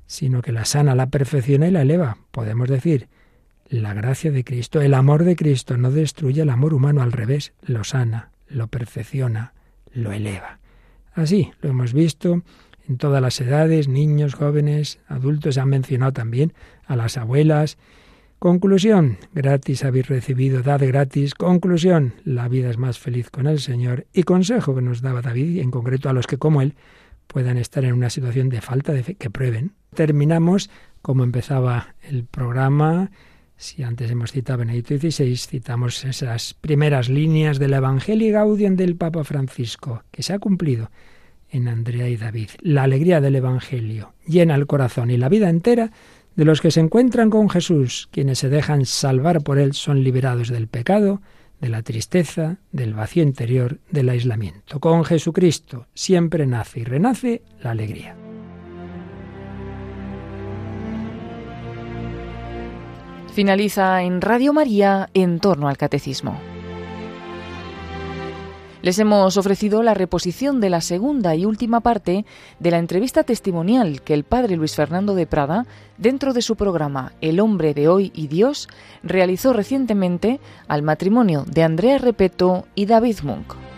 Speaker 2: sino que la sana, la perfecciona y la eleva, podemos decir, la gracia de Cristo, el amor de Cristo no destruye el amor humano, al revés, lo sana, lo perfecciona, lo eleva. Así lo hemos visto en todas las edades, niños, jóvenes, adultos, han mencionado también a las abuelas. Conclusión, gratis habéis recibido, dad gratis. Conclusión, la vida es más feliz con el Señor. Y consejo que nos daba David, en concreto a los que como él puedan estar en una situación de falta de fe, que prueben. Terminamos como empezaba el programa, si antes hemos citado Benedicto XVI, citamos esas primeras líneas del Evangelio Gaudium del Papa Francisco, que se ha cumplido en Andrea y David. La alegría del Evangelio llena el corazón y la vida entera de los que se encuentran con Jesús. Quienes se dejan salvar por Él son liberados del pecado, de la tristeza, del vacío interior, del aislamiento. Con Jesucristo siempre nace y renace la alegría.
Speaker 1: Finaliza en Radio María en torno al catecismo. Les hemos ofrecido la reposición de la segunda y última parte de la entrevista testimonial que el padre Luis Fernando de Prada, dentro de su programa El hombre de hoy y Dios, realizó recientemente al matrimonio de Andrea Repeto y David Monk.